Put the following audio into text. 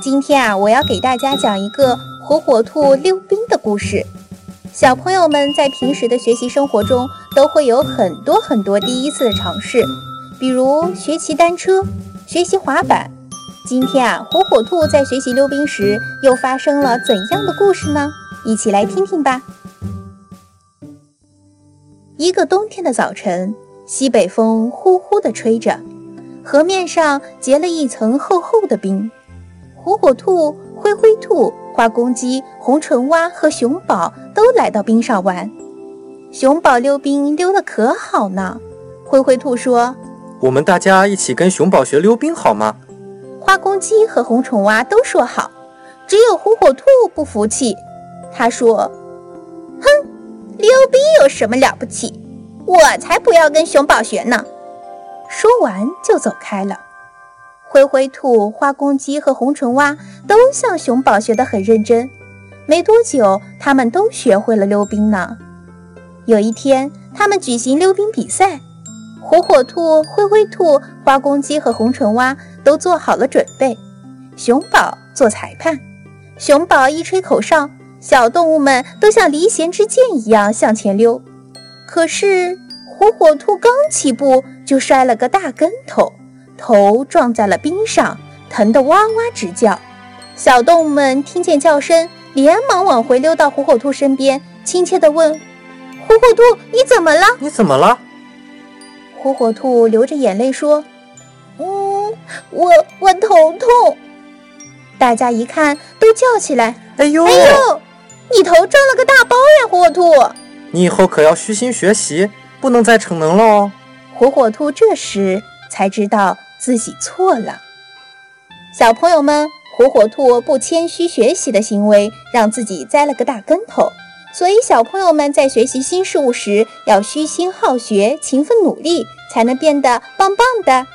今天啊，我要给大家讲一个火火兔溜冰的故事。小朋友们在平时的学习生活中，都会有很多很多第一次的尝试，比如学骑单车、学习滑板。今天啊，火火兔在学习溜冰时，又发生了怎样的故事呢？一起来听听吧。一个冬天的早晨，西北风呼呼地吹着，河面上结了一层厚厚的冰。火火兔、灰灰兔、花公鸡、红唇蛙和熊宝都来到冰上玩。熊宝溜冰溜得可好呢。灰灰兔说：“我们大家一起跟熊宝学溜冰好吗？”花公鸡和红唇蛙都说好，只有火火兔不服气。他说：“哼，溜冰有什么了不起？我才不要跟熊宝学呢！”说完就走开了。灰灰兔、花公鸡和红唇蛙都向熊宝学得很认真，没多久，他们都学会了溜冰呢。有一天，他们举行溜冰比赛，火火兔、灰灰兔、花公鸡和红唇蛙都做好了准备，熊宝做裁判。熊宝一吹口哨，小动物们都像离弦之箭一样向前溜。可是，火火兔刚起步就摔了个大跟头。头撞在了冰上，疼得哇哇直叫。小动物们听见叫声，连忙往回溜到火火兔身边，亲切地问：“火火兔，你怎么了？你怎么了？”火火兔流着眼泪说：“嗯，我我头痛。”大家一看，都叫起来：“哎呦，哎呦，你头撞了个大包呀，火火兔！你以后可要虚心学习，不能再逞能了哦。”火火兔这时才知道。自己错了，小朋友们，火火兔不谦虚学习的行为，让自己栽了个大跟头。所以，小朋友们在学习新事物时，要虚心好学，勤奋努力，才能变得棒棒的。